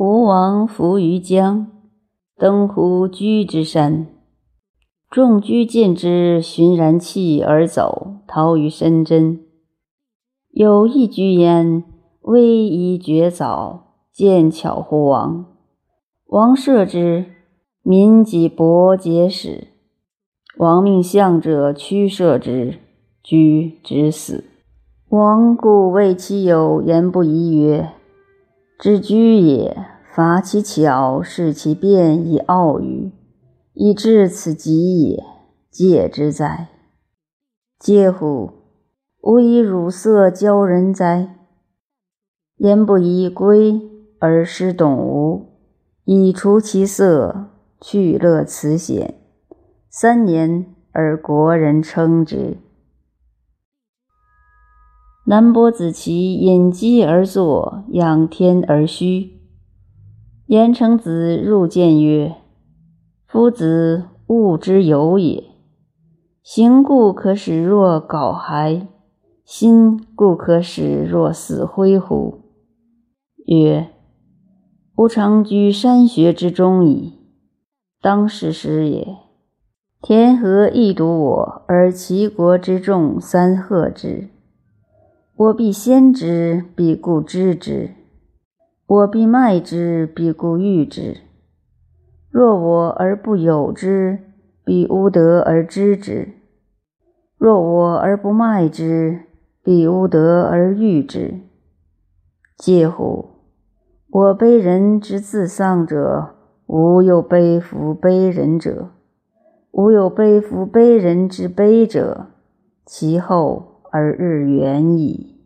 吴王伏于江，登乎居之山。众居见之，循然弃而走，逃于深真。有一居焉，危夷绝早，见巧乎王。王射之，民己伯结使。王命相者驱射之，居之死。王故谓其友言不疑曰。知居也，伐其巧，视其变，以傲于，以至此极也。戒之哉！嗟乎！吾以汝色教人哉？言不以归而失董吴，以除其色，去乐此险。三年而国人称之。南伯子期隐机而坐，仰天而虚。颜成子入见曰：“夫子物之有也。行故可使若槁骸，心故可使若死灰乎？”曰：“吾常居山穴之中矣，当是时也。田何易睹我，而齐国之众三贺之？”我必先之，必故知之；我必卖之，必故欲之。若我而不有之，必无德而知之；若我而不卖之，必无德而欲之。嗟乎！我悲人之自丧者，吾有悲夫悲人者；吾有悲夫悲人之悲者，其后而日远矣。